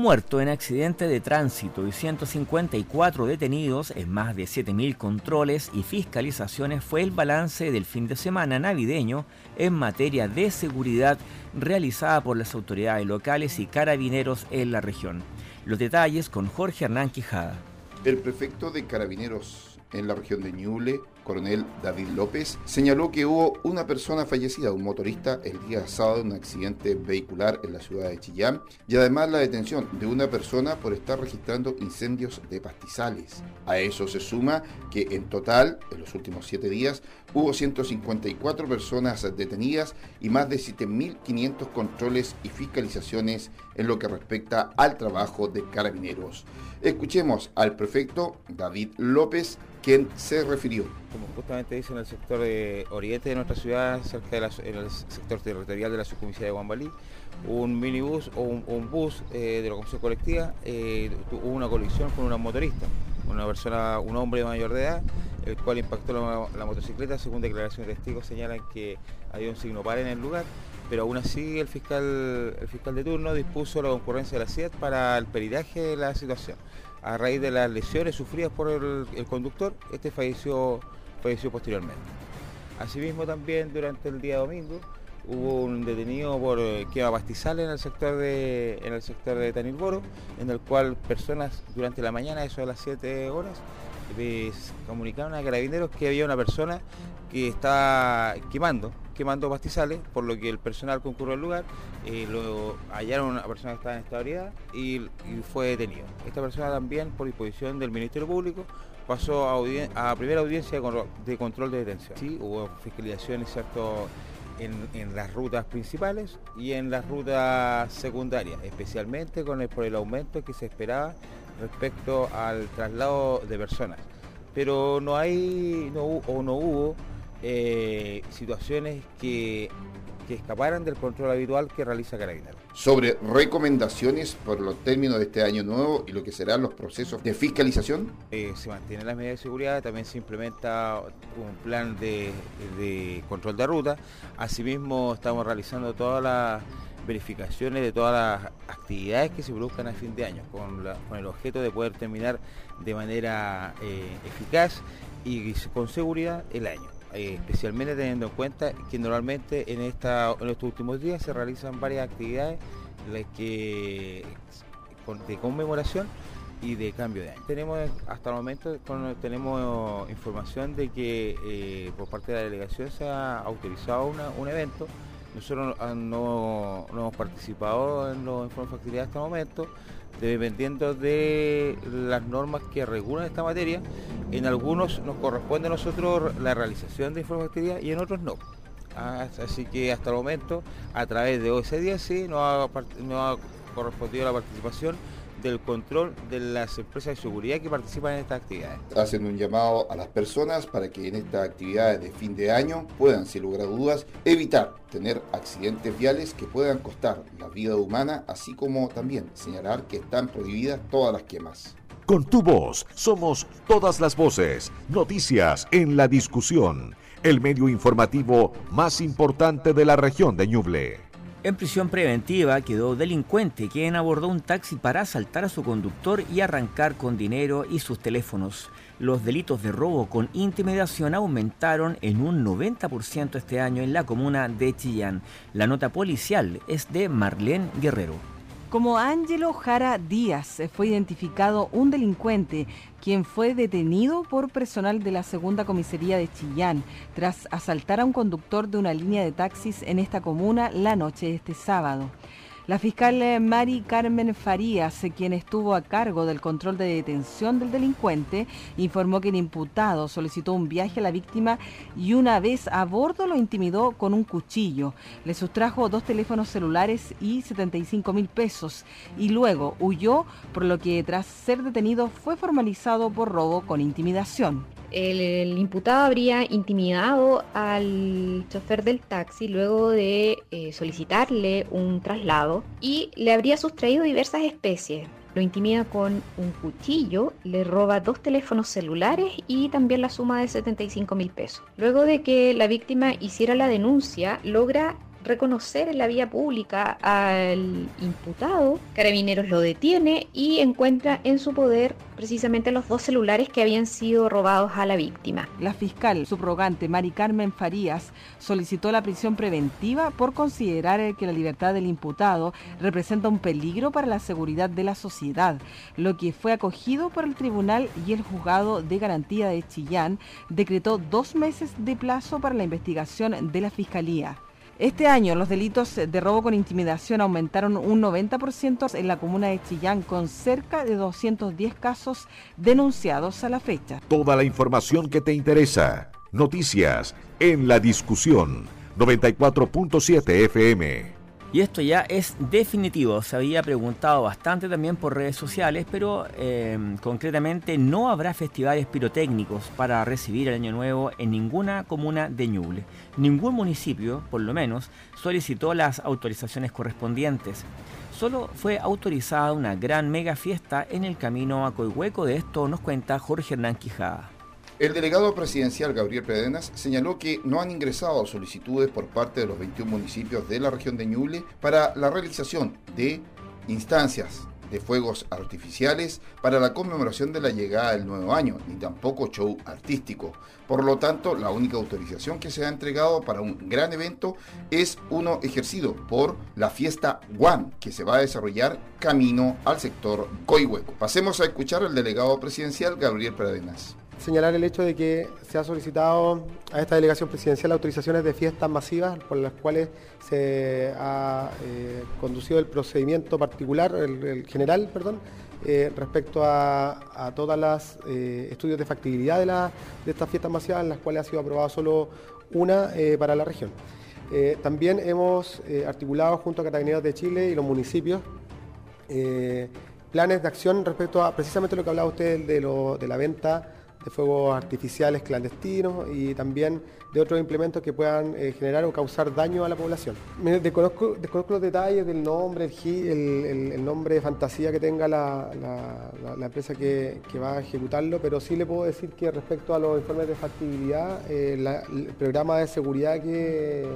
Muerto en accidente de tránsito y 154 detenidos en más de 7.000 controles y fiscalizaciones fue el balance del fin de semana navideño en materia de seguridad realizada por las autoridades locales y carabineros en la región. Los detalles con Jorge Hernán Quijada. El prefecto de carabineros en la región de Ñuble, coronel David López, señaló que hubo una persona fallecida, un motorista, el día sábado en un accidente vehicular en la ciudad de Chillán y además la detención de una persona por estar registrando incendios de pastizales. A eso se suma que en total, en los últimos siete días, hubo 154 personas detenidas y más de 7.500 controles y fiscalizaciones en lo que respecta al trabajo de carabineros. Escuchemos al prefecto David López, quien se refirió. Como justamente dice en el sector de oriente de nuestra ciudad, cerca del sector territorial de la subcomisaría de Guambalí, un minibús o un, bus eh, de la comisión colectiva eh, tuvo una colisión con una motorista, una persona, un hombre mayor de edad, el cual impactó la, motocicleta. Según declaración de testigos señalan que había un signo par en el lugar, pero aún así el fiscal, el fiscal de turno dispuso la concurrencia de la CIET para el peritaje de la situación a raíz de las lesiones sufridas por el, conductor, este falleció, posteriormente. Asimismo también durante el día domingo hubo un detenido por eh, quema pastizales en el sector de de Tanilboro, en el cual personas durante la mañana, eso de las 7 horas, comunicaron a carabineros que había una persona que estaba quemando, quemando pastizales, por lo que el personal concurrió al lugar, eh, lo hallaron a una persona que estaba en estabilidad y, y, fue detenido. Esta persona también, por disposición del Ministerio Público, pasó a, primera audiencia de control de detención. Sí, hubo fiscalizaciones ¿cierto? En, las rutas principales y en las rutas secundarias, especialmente con el, por el aumento que se esperaba respecto al traslado de personas. Pero no hay no, o no hubo eh, situaciones que, escaparan del control habitual que realiza Carabineros. Sobre recomendaciones por los términos de este año nuevo y lo que serán los procesos de fiscalización. Eh, se mantienen las medidas de seguridad, también se implementa un plan de, de control de ruta. Asimismo, estamos realizando todas las verificaciones de todas las actividades que se produzcan a fin de año, con, el objeto de poder terminar de manera eh, eficaz y con seguridad el año. Eh, especialmente teniendo en cuenta que normalmente en, esta, en estos últimos días se realizan varias actividades que, de conmemoración y de cambio de año. Tenemos hasta el momento tenemos información de que eh, por parte de la delegación se ha autorizado un evento nosotros ah, no, hemos participado en los informes de factibilidad hasta el momento, dependiendo de las normas que regulan esta materia. En algunos nos corresponde a nosotros la realización de factibilidad y en otros no. Así que hasta el momento, a través de OSD sí, no ha, no ha correspondido la participación del control de las empresas de seguridad que participan en estas actividades. Hacen un llamado a las personas para que en estas actividades de fin de año puedan, sin lugar a dudas, evitar tener accidentes viales que puedan costar la vida humana, así como también señalar que están prohibidas todas las quemas. Con tu voz somos todas las voces, noticias en la discusión, el medio informativo más importante de la región de Ñuble. En prisión preventiva quedó delincuente quien abordó un taxi para asaltar a su conductor y arrancar con dinero y sus teléfonos. Los delitos de robo con intimidación aumentaron en un 90% este año en la comuna de Chillán. La nota policial es de Marlene Guerrero. Como Ángelo Jara Díaz fue identificado un delincuente quien fue detenido por personal de la segunda comisaría de Chillán tras asaltar a un conductor de una línea de taxis en esta comuna la noche de este sábado. La fiscal eh, Mari Carmen Farías, quien estuvo a cargo del control de detención del delincuente, informó que el imputado solicitó un viaje a la víctima y una vez a bordo lo intimidó con un cuchillo. Le sustrajo dos teléfonos celulares y 75 mil pesos y luego huyó, por lo que tras ser detenido fue formalizado por robo con intimidación. El, imputado habría intimidado al chofer del taxi luego de eh, solicitarle un traslado y le habría sustraído diversas especies. Lo intimida con un cuchillo, le roba dos teléfonos celulares y también la suma de 75 mil pesos. Luego de que la víctima hiciera la denuncia, logra reconocer en la vía pública al imputado, Carabineros lo detiene y encuentra en su poder precisamente los dos celulares que habían sido robados a la víctima. La fiscal subrogante Mari Carmen Farías solicitó la prisión preventiva por considerar que la libertad del imputado representa un peligro para la seguridad de la sociedad, lo que fue acogido por el tribunal y el juzgado de garantía de Chillán decretó dos meses de plazo para la investigación de la fiscalía. Este año los delitos de robo con intimidación aumentaron un 90% en la comuna de Chillán con cerca de 210 casos denunciados a la fecha. Toda la información que te interesa. Noticias en la discusión 94.7 FM. Y esto ya es definitivo. Se había preguntado bastante también por redes sociales, pero em, concretamente no habrá festivales pirotécnicos para recibir el Año Nuevo en ninguna comuna de Ñuble. Ningún municipio, por lo menos, solicitó las autorizaciones correspondientes. Solo fue autorizada una gran mega fiesta en el camino a Coihueco. De esto nos cuenta Jorge Hernán Quijada. El delegado presidencial Gabriel Pedenas señaló que no han ingresado solicitudes por parte de los 21 municipios de la región de Ñuble para la realización de instancias de fuegos artificiales para la conmemoración de la llegada del nuevo año, ni tampoco show artístico. Por lo tanto, la única autorización que se ha entregado para un gran evento es uno ejercido por la fiesta One, que se va a desarrollar camino al sector Coihueco. Pasemos a escuchar al delegado presidencial Gabriel Pedenas señalar el hecho de que se ha solicitado a esta delegación presidencial autorizaciones de fiestas masivas por las cuales se ha eh, conducido el procedimiento particular, el, general, perdón, eh, respecto a, todas las eh, estudios de factibilidad de, de estas fiestas masivas, en las cuales ha sido aprobada solo una para la región. también hemos articulado junto a Carabineros de Chile y los municipios planes de acción respecto a precisamente lo que hablaba usted de, de la venta de fuegos artificiales clandestinos y también de otros implementos que puedan eh, generar o causar daño a la población. Desconozco, los detalles del nombre, el, el, nombre de fantasía que tenga la, empresa que, va a ejecutarlo, pero sí le puedo decir que respecto a los informes de factibilidad, eh, el programa de seguridad que,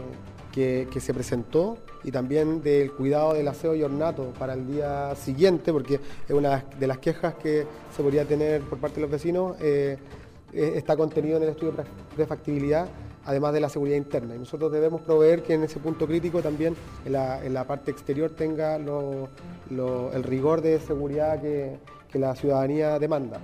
que, se presentó y también del cuidado del aseo y ornato para el día siguiente, porque es una de las quejas que se podría tener por parte de los vecinos, eh, eh, está contenido en el estudio de factibilidad, además de la seguridad interna. Y nosotros debemos proveer que en ese punto crítico también en la, parte exterior tenga el rigor de seguridad que, la ciudadanía demanda.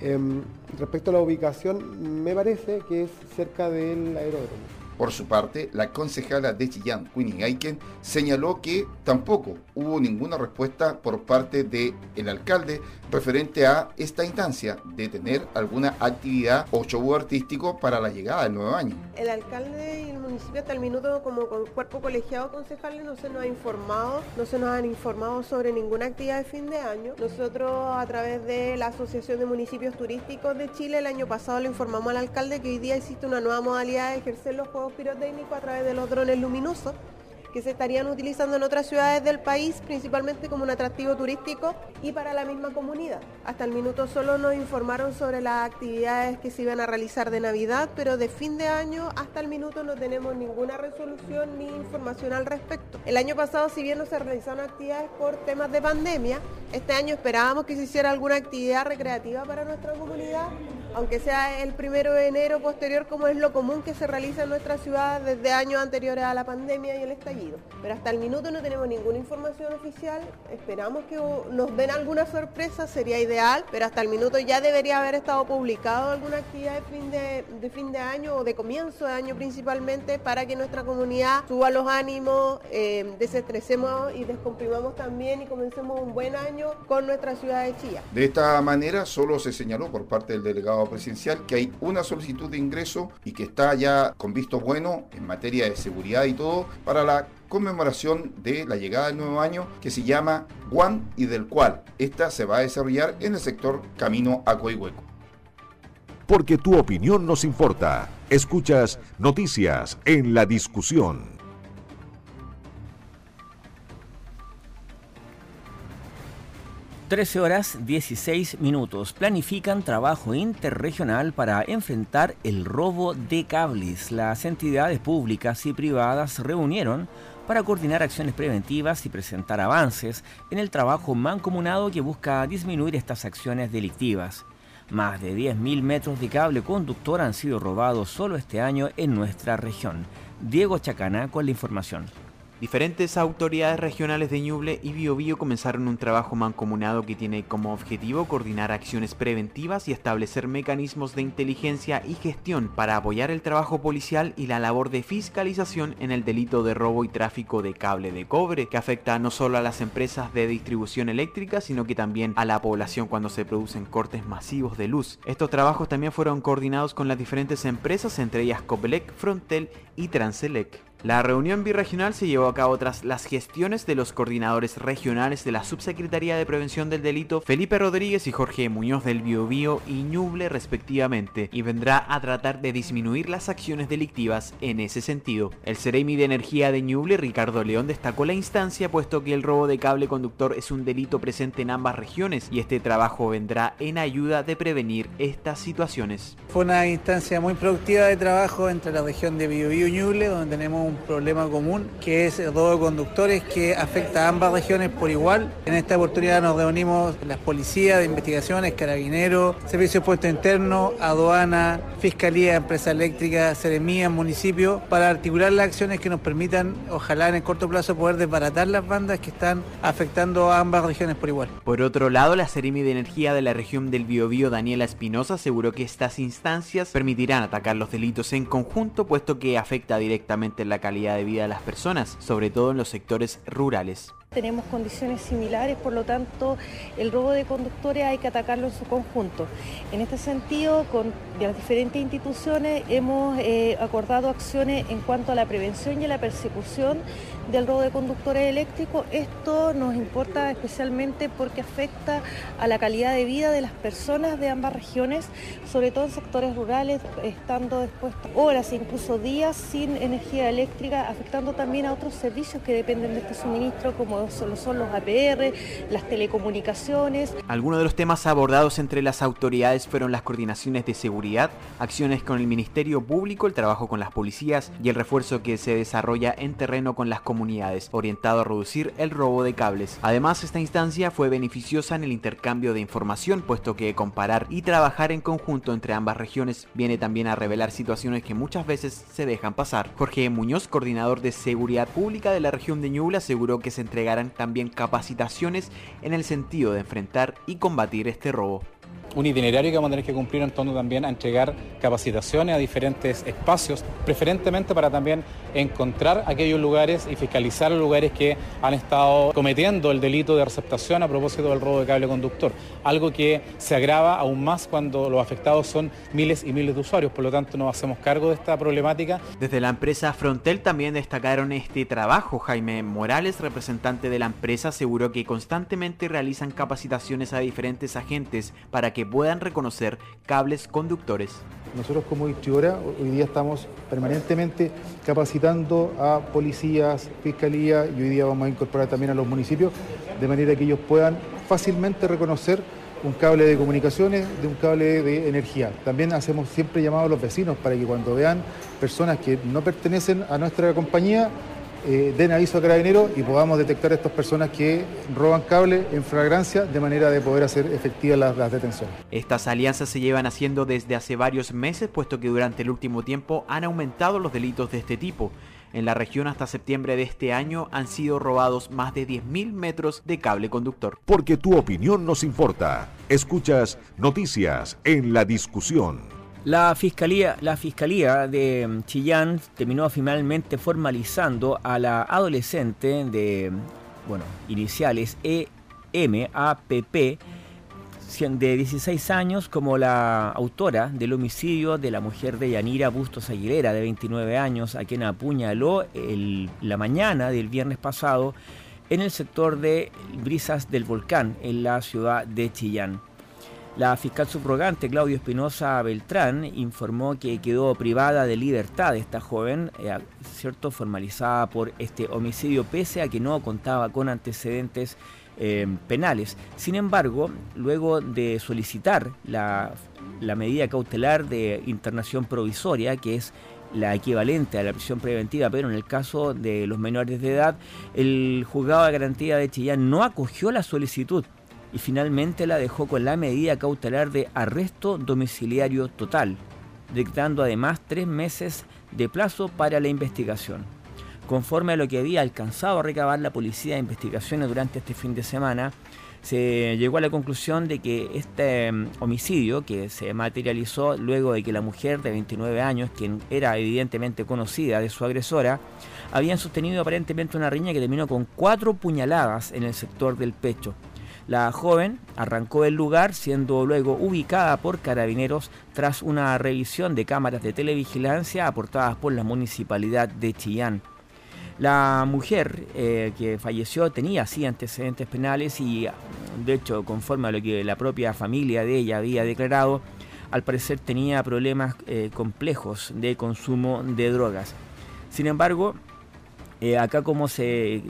Em, respecto a la ubicación, me parece que es cerca del aeródromo. Por su parte, la concejala de Chillán, Winnie Aiken, señaló que tampoco hubo ninguna respuesta por parte del el alcalde referente a esta instancia de tener alguna actividad o show artístico para la llegada del nuevo año. El alcalde y el municipio hasta el minuto como con cuerpo colegiado concejales no se nos ha informado, no se nos han informado sobre ninguna actividad de fin de año. Nosotros a través de la Asociación de Municipios Turísticos de Chile el año pasado le informamos al alcalde que hoy día existe una nueva modalidad de ejercer los juegos pirotécnicos a través de los drones luminosos que se estarían utilizando en otras ciudades del país, principalmente como un atractivo turístico y para la misma comunidad. Hasta el minuto solo nos informaron sobre las actividades que se iban a realizar de Navidad, pero de fin de año hasta el minuto no tenemos ninguna resolución ni información al respecto. El año pasado, si bien no se realizaron actividades por temas de pandemia, este año esperábamos que se hiciera alguna actividad recreativa para nuestra comunidad aunque sea el primero de enero posterior como es lo común que se realiza en nuestra ciudad desde años anteriores a la pandemia y el estallido. Pero hasta el minuto no tenemos ninguna información oficial, esperamos que nos den alguna sorpresa, sería ideal, pero hasta el minuto ya debería haber estado publicado alguna actividad de fin de, fin de año o de comienzo de año principalmente para que nuestra comunidad suba los ánimos, eh, desestresemos y descomprimamos también y comencemos un buen año con nuestra ciudad de Chía. De esta manera solo se señaló por parte del delegado presidencial que hay una solicitud de ingreso y que está ya con visto bueno en materia de seguridad y todo para la conmemoración de la llegada del nuevo año que se llama Guan y del cual esta se va a desarrollar en el sector Camino a Coihueco. porque tu opinión nos importa. Escuchas Noticias en la Discusión. Trece horas 16 minutos. Planifican trabajo interregional para enfrentar el robo de cables. Las entidades públicas y privadas reunieron para coordinar acciones preventivas y presentar avances en el trabajo mancomunado que busca disminuir estas acciones delictivas. Más de 10.000 metros de cable conductor han sido robados solo este año en nuestra región. Diego Chacana con la información. Diferentes autoridades regionales de Ñuble y Biobío comenzaron un trabajo mancomunado que tiene como objetivo coordinar acciones preventivas y establecer mecanismos de inteligencia y gestión para apoyar el trabajo policial y la labor de fiscalización en el delito de robo y tráfico de cable de cobre, que afecta no solo a las empresas de distribución eléctrica, sino que también a la población cuando se producen cortes masivos de luz. Estos trabajos también fueron coordinados con las diferentes empresas, entre ellas Copelec, Frontel y Transelec. La reunión birregional se llevó a cabo tras las gestiones de los coordinadores regionales de la Subsecretaría de Prevención del Delito, Felipe Rodríguez y Jorge Muñoz del Biobío y Ñuble respectivamente, y vendrá a tratar de disminuir las acciones delictivas en ese sentido. El Ceremi de Energía de Ñuble, Ricardo León, destacó la instancia puesto que el robo de cable conductor es un delito presente en ambas regiones y este trabajo vendrá en ayuda de prevenir estas situaciones. Fue una instancia muy productiva de trabajo entre la región de Biobío y Ñuble, donde tenemos problema común que es el robo de conductores que afecta a ambas regiones por igual. En esta oportunidad nos reunimos las policías de investigaciones, carabineros, servicio de puesto interno, aduana, fiscalía, empresa eléctrica, seremía, municipio, para articular las acciones que nos permitan, ojalá en el corto plazo, poder desbaratar las bandas que están afectando a ambas regiones por igual. Por otro lado, la Seremi de Energía de la región del Biobío, Daniela Espinosa, aseguró que estas instancias permitirán atacar los delitos en conjunto, puesto que afecta directamente la calidad de vida de las personas, sobre todo en los sectores rurales. Tenemos condiciones similares, por lo tanto, el robo de conductores hay que atacarlo en su conjunto. En este sentido, con las diferentes instituciones hemos eh, acordado acciones en cuanto a la prevención y a la persecución del robo de conductores eléctricos. Esto nos importa especialmente porque afecta a la calidad de vida de las personas de ambas regiones, sobre todo en sectores rurales, estando después horas e incluso días sin energía eléctrica, afectando también a otros servicios que dependen de este suministro, como son, son los APR, las telecomunicaciones. Algunos de los temas abordados entre las autoridades fueron las coordinaciones de seguridad, acciones con el Ministerio Público, el trabajo con las policías y el refuerzo que se desarrolla en terreno con las comunidades, orientado a reducir el robo de cables. Además, esta instancia fue beneficiosa en el intercambio de información, puesto que comparar y trabajar en conjunto entre ambas regiones viene también a revelar situaciones que muchas veces se dejan pasar. Jorge Muñoz, coordinador de seguridad pública de la región de Ñuble, aseguró que se entregarán también capacitaciones en el sentido de enfrentar y combatir este robo un itinerario que vamos a tener que cumplir en torno también a entregar capacitaciones a diferentes espacios, preferentemente para también encontrar aquellos lugares y fiscalizar los lugares que han estado cometiendo el delito de receptación a propósito del robo de cable conductor, algo que se agrava aún más cuando los afectados son miles y miles de usuarios, por lo tanto nos hacemos cargo de esta problemática. Desde la empresa Frontel también destacaron este trabajo. Jaime Morales, representante de la empresa, aseguró que constantemente realizan capacitaciones a diferentes agentes para que puedan reconocer cables conductores. Nosotros como distribuidora hoy día estamos permanentemente capacitando a policías, fiscalía y hoy día vamos a incorporar también a los municipios de manera que ellos puedan fácilmente reconocer un cable de comunicaciones de un cable de energía. También hacemos siempre llamado a los vecinos para que cuando vean personas que no pertenecen a nuestra compañía eh, den aviso a carabineros y podamos detectar a estas personas que roban cable en fragancia de manera de poder hacer efectivas las, las, detenciones. Estas alianzas se llevan haciendo desde hace varios meses, puesto que durante el último tiempo han aumentado los delitos de este tipo. En la región hasta septiembre de este año han sido robados más de 10.000 metros de cable conductor. Porque tu opinión nos importa. Escuchas noticias en la discusión. La fiscalía, la fiscalía de Chillán terminó finalmente formalizando a la adolescente de, bueno, iniciales EMAPP de 16 años como la autora del homicidio de la mujer de Yanira Bustos Aguilera de 29 años, a quien apuñaló el, la mañana del viernes pasado en el sector de Brisas del Volcán, en la ciudad de Chillán. La fiscal subrogante Claudio Espinosa Beltrán informó que quedó privada de libertad esta joven, eh, cierto, formalizada por este homicidio, pese a que no contaba con antecedentes eh, penales. Sin embargo, luego de solicitar la, la medida cautelar de internación provisoria, que es la equivalente a la prisión preventiva, pero en el caso de los menores de edad, el juzgado de garantía de Chillán no acogió la solicitud y finalmente la dejó con la medida cautelar de arresto domiciliario total, dictando además tres meses de plazo para la investigación. Conforme a lo que había alcanzado a recabar la Policía de Investigaciones durante este fin de semana, se llegó a la conclusión de que este mm, homicidio, que se materializó luego de que la mujer de 29 años, quien era evidentemente conocida de su agresora, habían sostenido aparentemente una riña que terminó con cuatro puñaladas en el sector del pecho. La joven arrancó del lugar siendo luego ubicada por carabineros tras una revisión de cámaras de televigilancia aportadas por la municipalidad de Chillán. La mujer eh, que falleció tenía antecedentes penales y de hecho conforme a lo que la propia familia de ella había declarado, al parecer tenía problemas eh, complejos de consumo de drogas. Sin embargo, eh, acá como se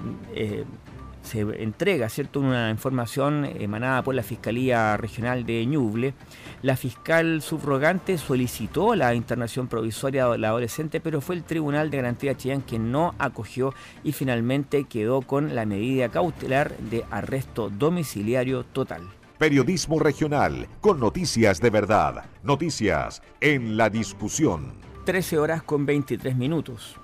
se entrega ¿cierto? una información emanada por la Fiscalía Regional de Ñuble. La fiscal subrogante solicitó la internación provisoria de la adolescente, pero fue el Tribunal de Garantía Chillán quien no acogió y finalmente quedó con la medida cautelar de arresto domiciliario total. Periodismo regional, con noticias de verdad. Noticias en la discusión. 13 horas con 23 minutos.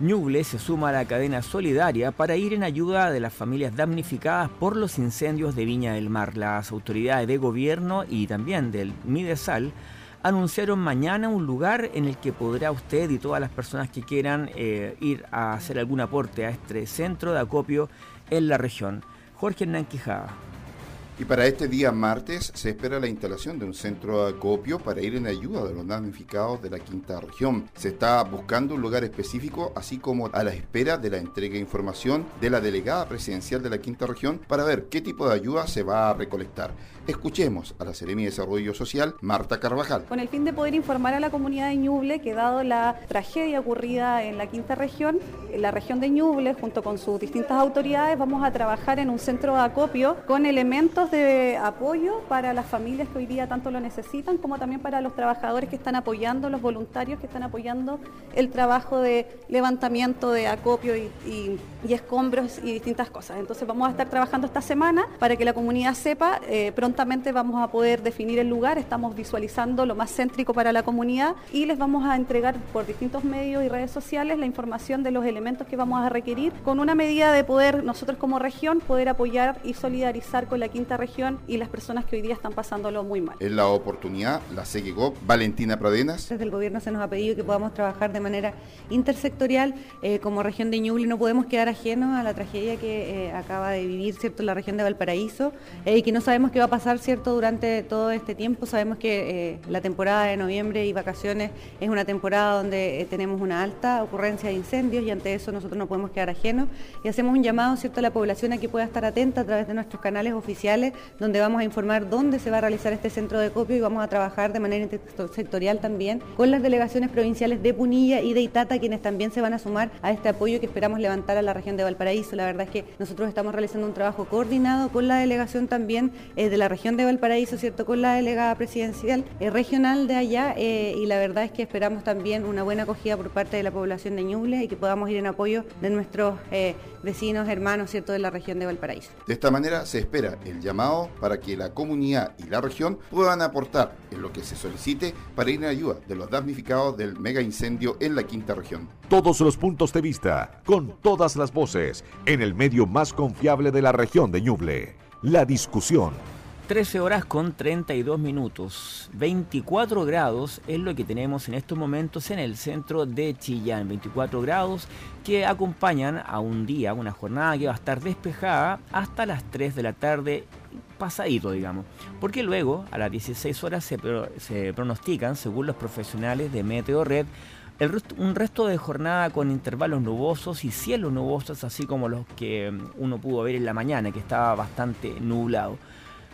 Ñuble se suma a la cadena solidaria para ir en ayuda de las familias damnificadas por los incendios de Viña del Mar. Las autoridades de gobierno y también del Midesal anunciaron mañana un lugar en el que podrá usted y todas las personas que quieran eh, ir a hacer algún aporte a este centro de acopio en la región. Jorge Hernán Quijada. Y para este día martes se espera la instalación de un centro de acopio para ir en ayuda de los damnificados de la quinta región. Se está buscando un lugar específico, así como a la espera de la entrega de información de la delegada presidencial de la quinta región para ver qué tipo de ayuda se va a recolectar. Escuchemos a la Seremi de Desarrollo Social, Marta Carvajal. Con el fin de poder informar a la comunidad de Ñuble que dado la tragedia ocurrida en la quinta región, en la región de Ñuble, junto con sus distintas autoridades, vamos a trabajar en un centro de acopio con elementos de apoyo para las familias que hoy día tanto lo necesitan, como también para los trabajadores que están apoyando, los voluntarios que están apoyando el trabajo de levantamiento de acopio y, escombros y distintas cosas. Entonces vamos a estar trabajando esta semana para que la comunidad sepa eh, prontamente vamos a poder definir el lugar, estamos visualizando lo más céntrico para la comunidad y les vamos a entregar por distintos medios y redes sociales la información de los elementos que vamos a requerir con una medida de poder nosotros como región poder apoyar y solidarizar con la quinta región y las personas que hoy día están pasándolo muy mal. En la oportunidad, la CEGEGOP, Valentina Pradenas. Desde el gobierno se nos ha pedido que podamos trabajar de manera intersectorial. Eh, como región de Ñuble no podemos quedar ajenos a la tragedia que eh, acaba de vivir cierto la región de Valparaíso eh, y que no sabemos qué va a pasar cierto durante todo este tiempo. Sabemos que la temporada de noviembre y vacaciones es una temporada donde tenemos una alta ocurrencia de incendios y ante eso nosotros no podemos quedar ajenos y hacemos un llamado cierto a la población a que pueda estar atenta a través de nuestros canales oficiales donde vamos a informar dónde se va a realizar este centro de copio y vamos a trabajar de manera intersectorial también con las delegaciones provinciales de Punilla y de Itata, quienes también se van a sumar a este apoyo que esperamos levantar a la región de Valparaíso. La verdad es que nosotros estamos realizando un trabajo coordinado con la delegación también eh, de la región de Valparaíso, ¿cierto? Con la delegada presidencial eh, regional de allá eh, y la verdad es que esperamos también una buena acogida por parte de la población de Ñuble y que podamos ir en apoyo de nuestros vecinos, hermanos, ¿cierto? De la región de Valparaíso. De esta manera se espera el llamado para que la comunidad y la región puedan aportar en lo que se solicite para ir en ayuda de los damnificados del mega incendio en la quinta región. Todos los puntos de vista, con todas las voces, en el medio más confiable de la región de Ñuble. La discusión 13 horas con 32 minutos. 24 grados es lo que tenemos en estos momentos en el centro de Chillán. 24 grados que acompañan a un día, una jornada que va a estar despejada hasta las 3 de la tarde pasadito, digamos. Porque luego, a las 16 horas, se, se pronostican, según los profesionales de Meteo Red, un resto de jornada con intervalos nubosos y cielos nubosos, así como los que mm, uno pudo ver en la mañana, que estaba bastante nublado.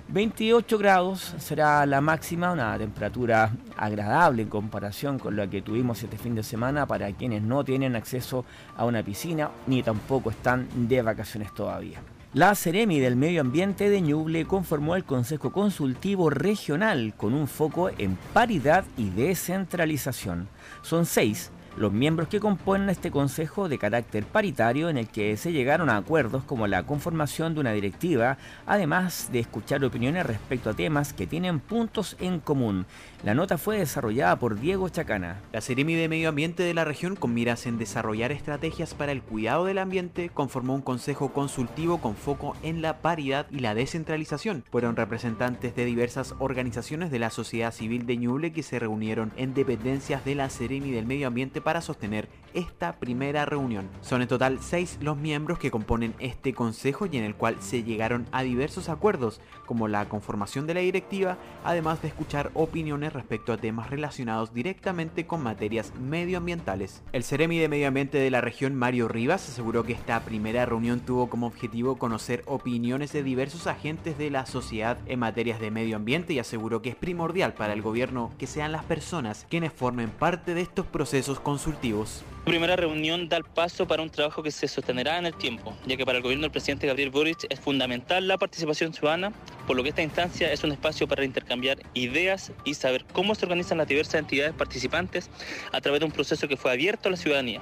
28 grados será la máxima, una temperatura agradable en comparación con la que tuvimos este fin de semana para quienes no tienen acceso a una piscina ni tampoco están de vacaciones todavía. La Ceremi del Medio Ambiente de Ñuble conformó el Consejo Consultivo Regional con un foco en paridad y descentralización. Son seis los miembros que componen este consejo de carácter paritario en el que se llegaron a acuerdos como la conformación de una directiva, además de escuchar opiniones respecto a temas que tienen puntos en común. La nota fue desarrollada por Diego Chacana. La Seremi de Medio Ambiente de la región, con miras en desarrollar estrategias para el cuidado del ambiente, conformó un consejo consultivo con foco en la paridad y la descentralización. Fueron representantes de diversas organizaciones de la sociedad civil de Ñuble que se reunieron en dependencias de la Seremi del Medio Ambiente para sostener esta primera reunión. Son en total seis los miembros que componen este consejo y en el cual se llegaron a diversos acuerdos, como la conformación de la directiva, además de escuchar opiniones respecto a temas relacionados directamente con materias medioambientales. El Ceremi de Medio Ambiente de la región, Mario Rivas, aseguró que esta primera reunión tuvo como objetivo conocer opiniones de diversos agentes de la sociedad en materias de medio ambiente y aseguró que es primordial para el gobierno que sean las personas quienes formen parte de estos procesos con consultivos. La primera reunión da el paso para un trabajo que se sostenerá en el tiempo, ya que para el gobierno del presidente Gabriel Boric es fundamental la participación ciudadana, por lo que esta instancia es un espacio para intercambiar ideas y saber cómo se organizan las diversas entidades participantes a través de un proceso que fue abierto a la ciudadanía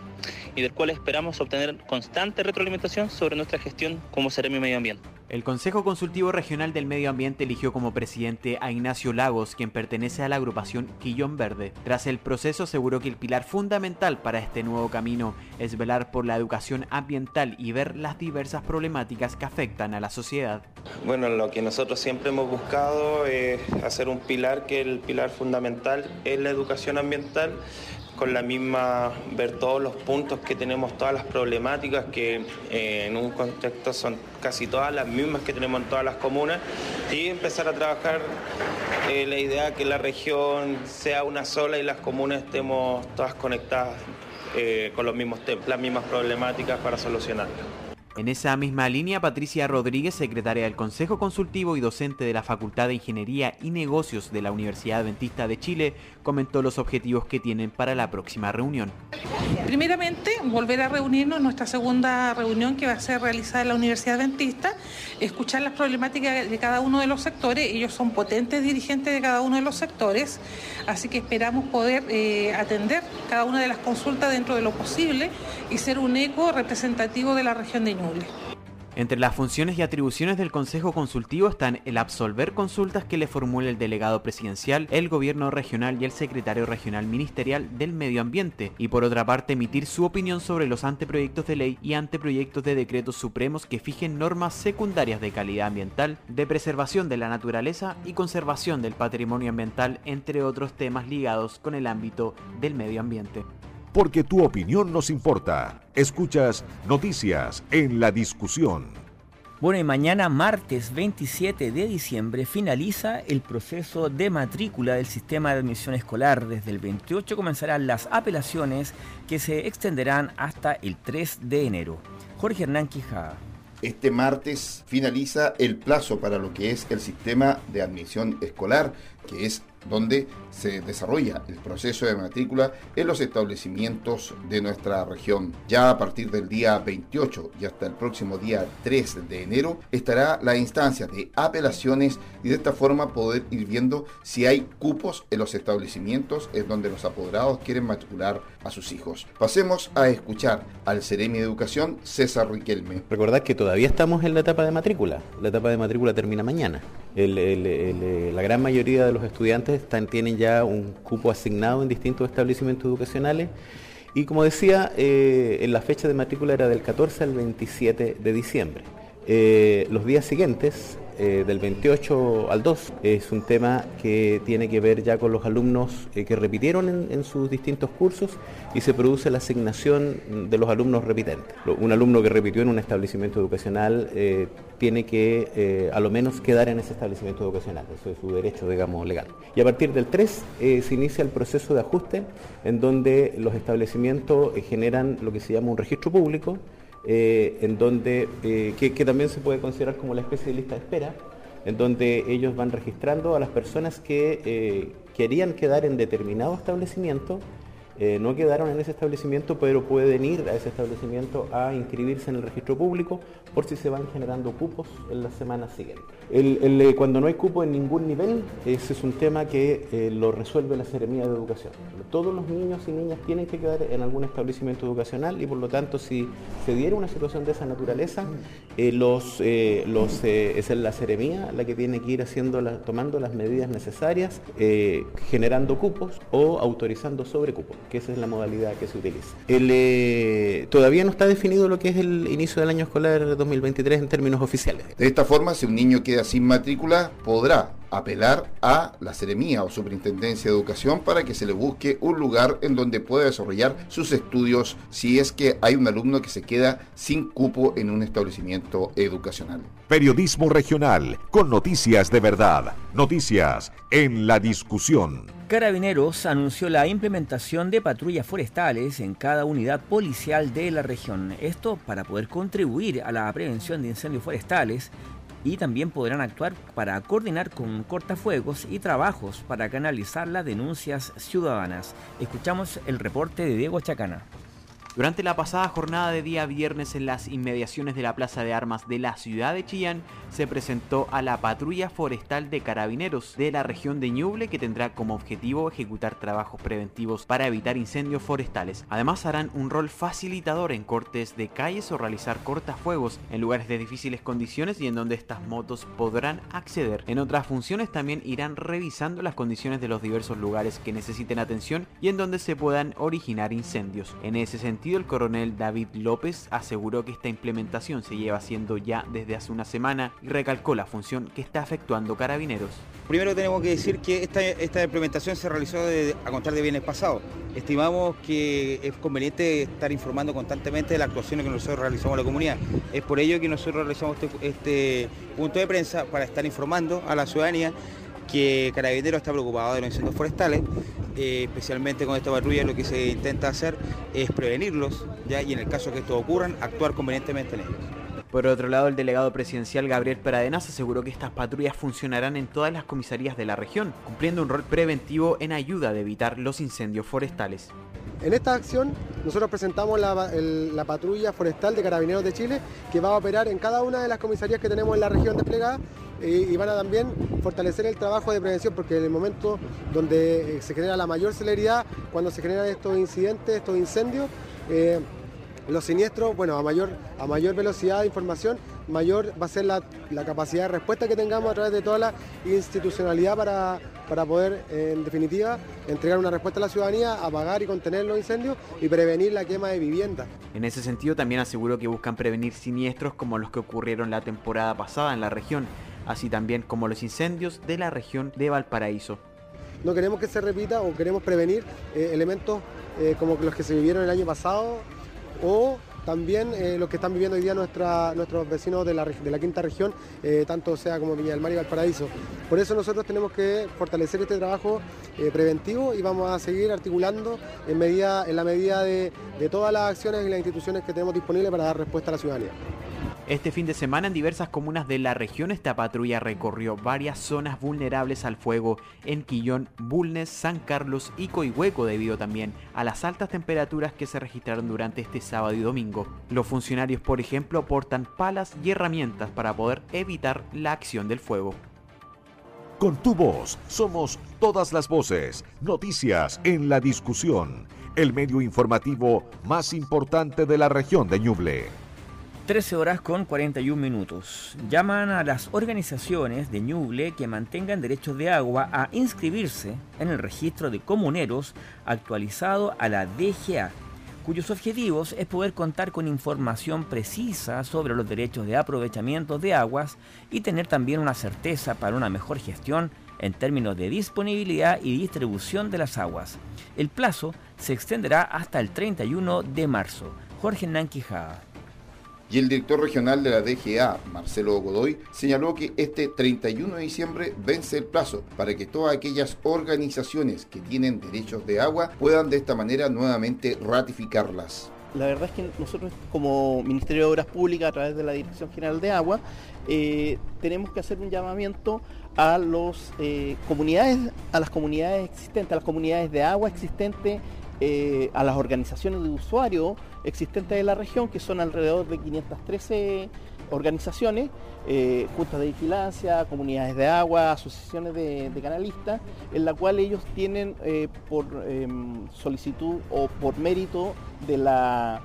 y del cual esperamos obtener constante retroalimentación sobre nuestra gestión como Seremi Medio Ambiente. El Consejo Consultivo Regional del Medio Ambiente eligió como presidente a Ignacio Lagos, quien pertenece a la agrupación Quillón Verde. Tras el proceso aseguró que el pilar fundamental para este nuevo camino es velar por la educación ambiental y ver las diversas problemáticas que afectan a la sociedad. Bueno, lo que nosotros siempre hemos buscado es hacer un pilar que el pilar fundamental es la educación ambiental con la misma, ver todos los puntos que tenemos, todas las problemáticas que eh, en un contexto son casi todas las mismas que tenemos en todas las comunas y empezar a trabajar eh, la idea que la región sea una sola y las comunas estemos todas conectadas eh, con los mismos temas, las mismas problemáticas para solucionarlas. En esa misma línea, Patricia Rodríguez, secretaria del Consejo Consultivo y docente de la Facultad de Ingeniería y Negocios de la Universidad Adventista de Chile, comentó los objetivos que tienen para la próxima reunión. Primeramente, volver a reunirnos en nuestra segunda reunión que va a ser realizada en la Universidad Adventista, escuchar las problemáticas de cada uno de los sectores. Ellos son potentes dirigentes de cada uno de los sectores, así que esperamos poder eh, atender cada una de las consultas dentro de lo posible y ser un eco representativo de la región de Ñuble. Entre las funciones y atribuciones del Consejo Consultivo están el absolver consultas que le formule el delegado presidencial, el gobierno regional y el secretario regional ministerial del Medio Ambiente, y por otra parte emitir su opinión sobre los anteproyectos de ley y anteproyectos de decretos supremos que fijen normas secundarias de calidad ambiental, de preservación de la naturaleza y conservación del patrimonio ambiental, entre otros temas ligados con el ámbito del medio ambiente porque tu opinión nos importa. Escuchas Noticias en la Discusión. Bueno, y mañana, martes 27 de diciembre, finaliza el proceso de matrícula del sistema de admisión escolar. Desde el 28 comenzarán las apelaciones que se extenderán hasta el 3 de enero. Jorge Hernán Quijada. Este martes finaliza el plazo para lo que es el sistema de admisión escolar, que es donde se desarrolla el proceso de matrícula en los establecimientos de nuestra región. Ya a partir del día 28 y hasta el próximo día 3 de enero estará la instancia de apelaciones y de esta forma poder ir viendo si hay cupos en los establecimientos en donde los apoderados quieren matricular a sus hijos. Pasemos a escuchar al Ceremi de Educación César Riquelme. Recordad que todavía estamos en la etapa de matrícula. La etapa de matrícula termina mañana. la gran mayoría de los estudiantes tienen ya un cupo asignado en distintos establecimientos educacionales. Y como decía, eh, en la fecha de matrícula era del 14 al 27 de diciembre. Eh, los días siguientes eh, del 28 al 2 es un tema que tiene que ver ya con los alumnos eh, que repitieron en, sus distintos cursos y se produce la asignación de los alumnos repitentes. Un alumno que repitió en un establecimiento educacional eh, tiene que a lo menos quedar en ese establecimiento educacional, eso es su derecho, digamos, legal. Y a partir del 3 se inicia el proceso de ajuste en donde los establecimientos generan lo que se llama un registro público, eh, en donde, eh, que, también se puede considerar como la especie de lista de espera, en donde ellos van registrando a las personas que eh, querían quedar en determinado establecimiento eh, no quedaron en ese establecimiento, pero pueden ir a ese establecimiento a inscribirse en el registro público por si se van generando cupos en las semanas siguientes. Eh, cuando no hay cupo en ningún nivel, ese es un tema que eh, lo resuelve la Seremía de Educación. Todos los niños y niñas tienen que quedar en algún establecimiento educacional y por lo tanto si se diera una situación de esa naturaleza, es la Seremía la que tiene que ir haciendo tomando las medidas necesarias, generando cupos o autorizando sobre cupos que esa es la modalidad que se utiliza. Eh, todavía no está definido lo que es el inicio del año escolar 2023 en términos oficiales. De esta forma, si un niño queda sin matrícula, podrá apelar a la Seremía o Superintendencia de Educación para que se le busque un lugar en donde pueda desarrollar sus estudios si es que hay un alumno que se queda sin cupo en un establecimiento educacional. Periodismo regional con noticias de verdad, noticias en la discusión. Carabineros anunció la implementación de patrullas forestales en cada unidad policial de la región. Esto para poder contribuir a la prevención de incendios forestales y también podrán actuar para coordinar con cortafuegos y trabajos para canalizar las denuncias ciudadanas. Escuchamos el reporte de Diego Chacana. Durante la pasada jornada de día viernes en las inmediaciones de la Plaza de Armas de la ciudad de Chillán, se presentó a la patrulla forestal de carabineros de la región de Ñuble que tendrá como objetivo ejecutar trabajos preventivos para evitar incendios forestales. Además harán un rol facilitador en cortes de calles o realizar cortafuegos en lugares de difíciles condiciones y en donde estas motos podrán acceder. En otras funciones también irán revisando las condiciones de los diversos lugares que necesiten atención y en donde se puedan originar incendios. En ese sentido, el coronel David López aseguró que esta implementación se lleva haciendo ya desde hace una semana y recalcó la función que está efectuando Carabineros. Primero tenemos que decir que esta, implementación se realizó a contar de bienes pasados. Estimamos que es conveniente estar informando constantemente de las actuaciones que nosotros realizamos en la comunidad. Es por ello que nosotros realizamos este, este punto de prensa para estar informando a la ciudadanía que Carabineros está preocupado de los incendios forestales, eh, especialmente con esta patrulla lo que se intenta hacer es prevenirlos, ¿ya? y en el caso que esto ocurran, actuar convenientemente en ellos. Por otro lado, el delegado presidencial Gabriel Pradenas aseguró que estas patrullas funcionarán en todas las comisarías de la región, cumpliendo un rol preventivo en ayuda de evitar los incendios forestales. En esta acción nosotros presentamos la, la, patrulla forestal de Carabineros de Chile que va a operar en cada una de las comisarías que tenemos en la región desplegada y, van a también fortalecer el trabajo de prevención porque en el momento donde eh, se genera la mayor celeridad, cuando se generan estos incidentes, estos incendios, eh, los siniestros, bueno, a mayor, a mayor velocidad de información, mayor va a ser la, capacidad de respuesta que tengamos a través de toda la institucionalidad para, para poder, en definitiva, entregar una respuesta a la ciudadanía, apagar y contener los incendios y prevenir la quema de viviendas. En ese sentido, también aseguró que buscan prevenir siniestros como los que ocurrieron la temporada pasada en la región así también como los incendios de la región de Valparaíso. No queremos que se repita o queremos prevenir eh, elementos eh, como los que se vivieron el año pasado o también eh, los que están viviendo hoy día nuestra, nuestros vecinos de la, de la quinta región, tanto sea como Viña del Mar y Valparaíso. Por eso nosotros tenemos que fortalecer este trabajo preventivo y vamos a seguir articulando en, medida, en la medida de, de todas las acciones y las instituciones que tenemos disponibles para dar respuesta a la ciudadanía. Este fin de semana en diversas comunas de la región esta patrulla recorrió varias zonas vulnerables al fuego en Quillón, Bulnes, San Carlos y Coihueco debido también a las altas temperaturas que se registraron durante este sábado y domingo. Los funcionarios, por ejemplo, portan palas y herramientas para poder evitar la acción del fuego. Con tu voz somos todas las voces, noticias en la discusión, el medio informativo más importante de la región de Ñuble. 13 horas con 41 minutos. Llaman a las organizaciones de Ñuble que mantengan derechos de agua a inscribirse en el registro de comuneros actualizado a la DGA, cuyos objetivos es poder contar con información precisa sobre los derechos de aprovechamiento de aguas y tener también una certeza para una mejor gestión en términos de disponibilidad y distribución de las aguas. El plazo se extenderá hasta el 31 de marzo. Jorge Nanquijada y el director regional de la DGA, Marcelo Godoy, señaló que este 31 de diciembre vence el plazo para que todas aquellas organizaciones que tienen derechos de agua puedan de esta manera nuevamente ratificarlas. la verdad es que nosotros como Ministerio de Obras Públicas, a través de la Dirección General de Agua, eh, tenemos que hacer un llamamiento a eh, a las comunidades existentes, a las comunidades de agua existentes, eh, a las organizaciones de usuarios existentes de la región, que son alrededor de 513 organizaciones, juntas de vigilancia, comunidades de agua, asociaciones de, canalistas, en la cual ellos tienen por em, solicitud o por mérito de la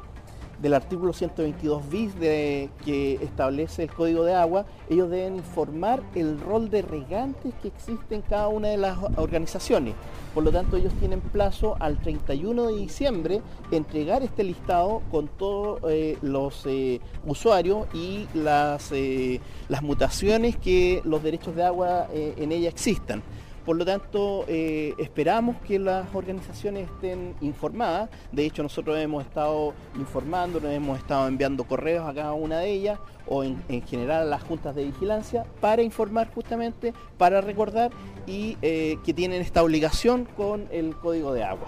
del artículo 122 bis de, que establece el Código de Agua, ellos deben informar el rol de regantes que existe en cada una de las organizaciones. Por lo tanto, ellos tienen plazo al 31 de diciembre entregar este listado con todos eh, los eh, usuarios y las, eh, las mutaciones que los derechos de agua en ella existan. Por lo tanto, eh, esperamos que las organizaciones estén informadas. De hecho, nosotros hemos estado informando, nos hemos estado enviando correos a cada una de ellas o en, general a las juntas de vigilancia para informar justamente, para recordar y eh, que tienen esta obligación con el código de agua.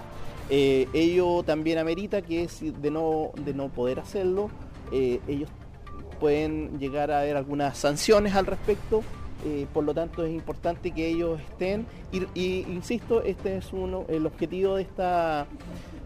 Eh, ello también amerita que de no, de no poder hacerlo, ellos pueden llegar a haber algunas sanciones al respecto eh, por lo tanto es importante que ellos estén y, insisto, este es uno, el objetivo de esta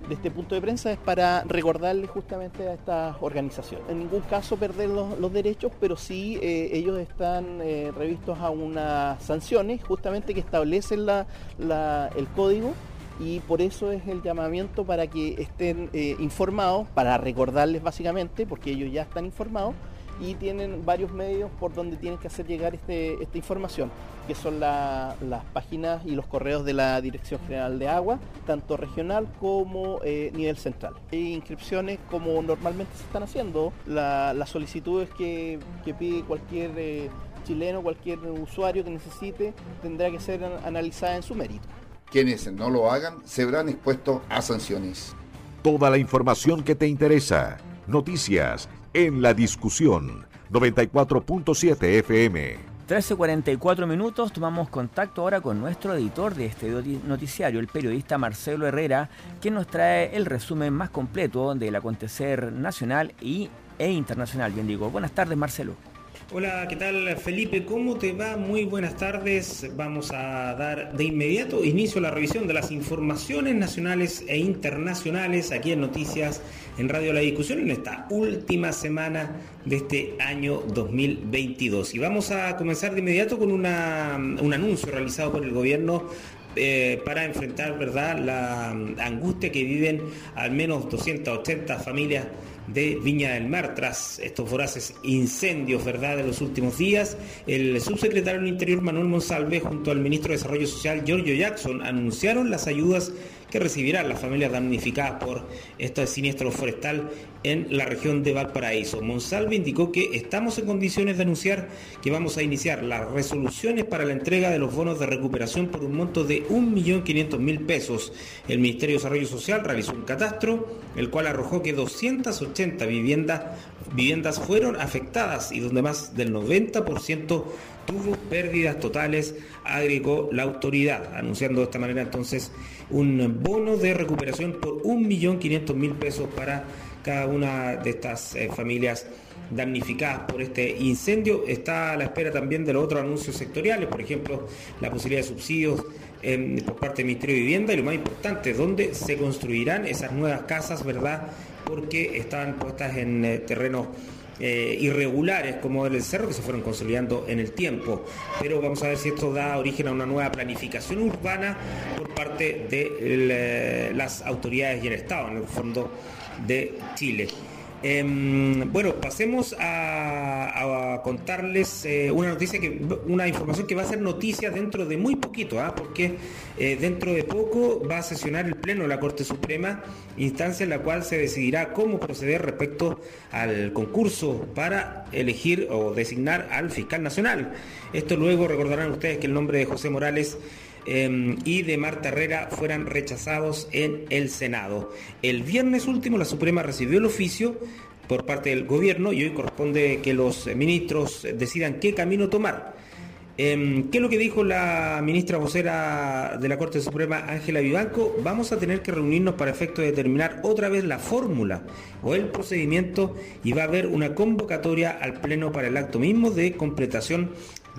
de este punto de prensa es para recordarle justamente a estas organizaciones. En ningún caso perder los, derechos, pero sí eh, ellos están eh, revistos a unas sanciones justamente que establecen el código y por eso es el llamamiento para que estén informados, para recordarles básicamente, porque ellos ya están informados, y tienen varios medios por donde tienen que hacer llegar este, esta información, que son las páginas y los correos de la Dirección General de Agua, tanto regional como eh, nivel central. Hay inscripciones como normalmente se están haciendo, las solicitudes que, pide cualquier eh, chileno, cualquier usuario que necesite, tendrá que ser analizada en su mérito. Quienes no lo hagan se verán expuestos a sanciones. Toda la información que te interesa, noticias, en la discusión 94.7 FM. 13.44 minutos, tomamos contacto ahora con nuestro editor de este noticiario, el periodista Marcelo Herrera, que nos trae el resumen más completo del acontecer nacional y, e internacional. Bien digo, buenas tardes Marcelo. Hola, ¿qué tal Felipe? ¿Cómo te va? Muy buenas tardes. Vamos a dar de inmediato inicio a la revisión de las informaciones nacionales e internacionales aquí en Noticias en Radio La Discusión en esta última semana de este año 2022. Y vamos a comenzar de inmediato con un anuncio realizado por el gobierno eh, para enfrentar ¿verdad? la angustia que viven al menos 280 familias de Viña del Mar tras estos voraces incendios ¿verdad? de los últimos días. El subsecretario del Interior Manuel Monsalve junto al ministro de Desarrollo Social Giorgio Jackson anunciaron las ayudas que recibirán las familias damnificadas por este siniestro forestal en la región de Valparaíso. Monsalve indicó que estamos en condiciones de anunciar que vamos a iniciar las resoluciones para la entrega de los bonos de recuperación por un monto de 1.500.000 pesos. El Ministerio de Desarrollo Social realizó un catastro, el cual arrojó que 280 viviendas, viviendas fueron afectadas y donde más del 90% tuvo pérdidas totales, agregó la autoridad, anunciando de esta manera entonces un bono de recuperación por 1.500.000 pesos para cada una de estas eh, familias damnificadas por este incendio. Está a la espera también de los otros anuncios sectoriales, por ejemplo, la posibilidad de subsidios em, por parte del Ministerio de Vivienda y lo más importante, dónde se construirán esas nuevas casas, ¿verdad? Porque están puestas en eh, terrenos eh, irregulares como el cerro que se fueron consolidando en el tiempo. Pero vamos a ver si esto da origen a una nueva planificación urbana por parte de las autoridades y el Estado, en el fondo de Chile. Em, bueno, pasemos a, contarles eh, una noticia que, una información que va a ser noticia dentro de muy poquito, ¿ah? porque eh, dentro de poco va a sesionar el Pleno de la Corte Suprema, instancia en la cual se decidirá cómo proceder respecto al concurso para elegir o designar al fiscal nacional. Esto luego recordarán ustedes que el nombre de José Morales Em, y de Marta Herrera fueran rechazados en el Senado. El viernes último la Suprema recibió el oficio por parte del gobierno y hoy corresponde que los ministros decidan qué camino tomar. Em, ¿Qué es lo que dijo la ministra vocera de la Corte Suprema, Ángela Vivanco? Vamos a tener que reunirnos para efecto de determinar otra vez la fórmula o el procedimiento y va a haber una convocatoria al Pleno para el acto mismo de completación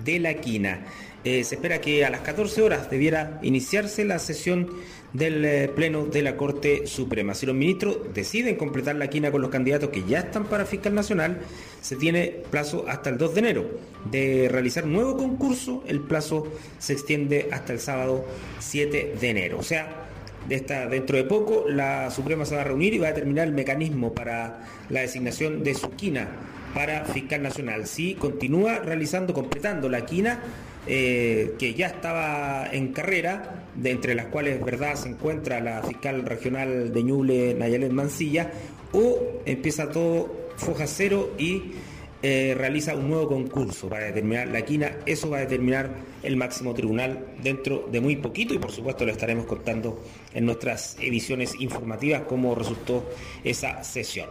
de la quina. Eh, se espera que a las 14 horas debiera iniciarse la sesión del eh, Pleno de la Corte Suprema. Si los ministros deciden completar la quina con los candidatos que ya están para fiscal nacional, se tiene plazo hasta el 2 de enero. De realizar nuevo concurso, el plazo se extiende hasta el sábado 7 de enero. O sea, dentro de poco la Suprema se va a reunir y va a determinar el mecanismo para la designación de su quina para fiscal nacional. Si continúa realizando, completando la quina, eh, que ya estaba en carrera, de entre las cuales verdad se encuentra la fiscal regional de Ñuble, Nayalet Mancilla, o empieza todo foja cero y eh, realiza un nuevo concurso para determinar la quina. Eso va a determinar el máximo tribunal dentro de muy poquito y por supuesto lo estaremos contando en nuestras ediciones informativas cómo resultó esa sesión.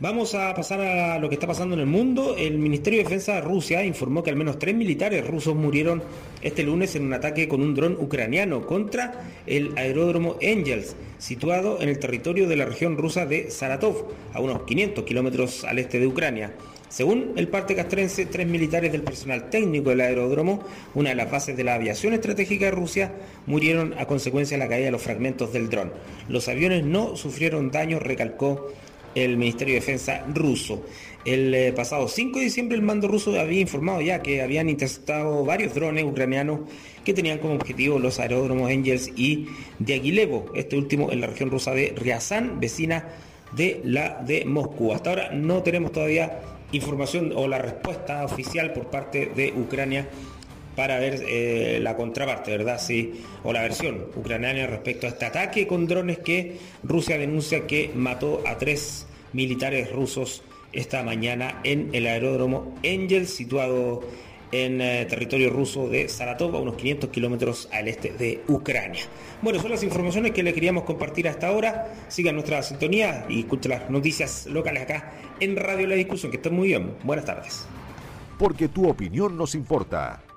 Vamos a pasar a lo que está pasando en el mundo. El Ministerio de Defensa de Rusia informó que al menos tres militares rusos murieron este lunes en un ataque con un dron ucraniano contra el aeródromo Engels, situado en el territorio de la región rusa de Saratov, a unos 500 kilómetros al este de Ucrania. Según el parte castrense, tres militares del personal técnico del aeródromo, una de las bases de la aviación estratégica de Rusia, murieron a consecuencia de la caída de los fragmentos del dron. Los aviones no sufrieron daños, recalcó el Ministerio de Defensa ruso. El eh, pasado 5 de diciembre el mando ruso había informado ya que habían interceptado varios drones ucranianos que tenían como objetivo los aeródromos Engels y Diaghilevo, este último en la región rusa de Ryazán, vecina de la de Moscú. Hasta ahora no tenemos todavía información o la respuesta oficial por parte de Ucrania para ver eh, la contraparte, ¿verdad? Sí, o la versión ucraniana respecto a este ataque con drones que Rusia denuncia que mató a tres militares rusos esta mañana en el aeródromo Engel, situado en eh, territorio ruso de Saratov, a unos 500 kilómetros al este de Ucrania. Bueno, son las informaciones que le queríamos compartir hasta ahora. Sigan nuestra sintonía y escuchen las noticias locales acá en Radio La Discusión, que estén muy bien. Buenas tardes. Porque tu opinión nos importa.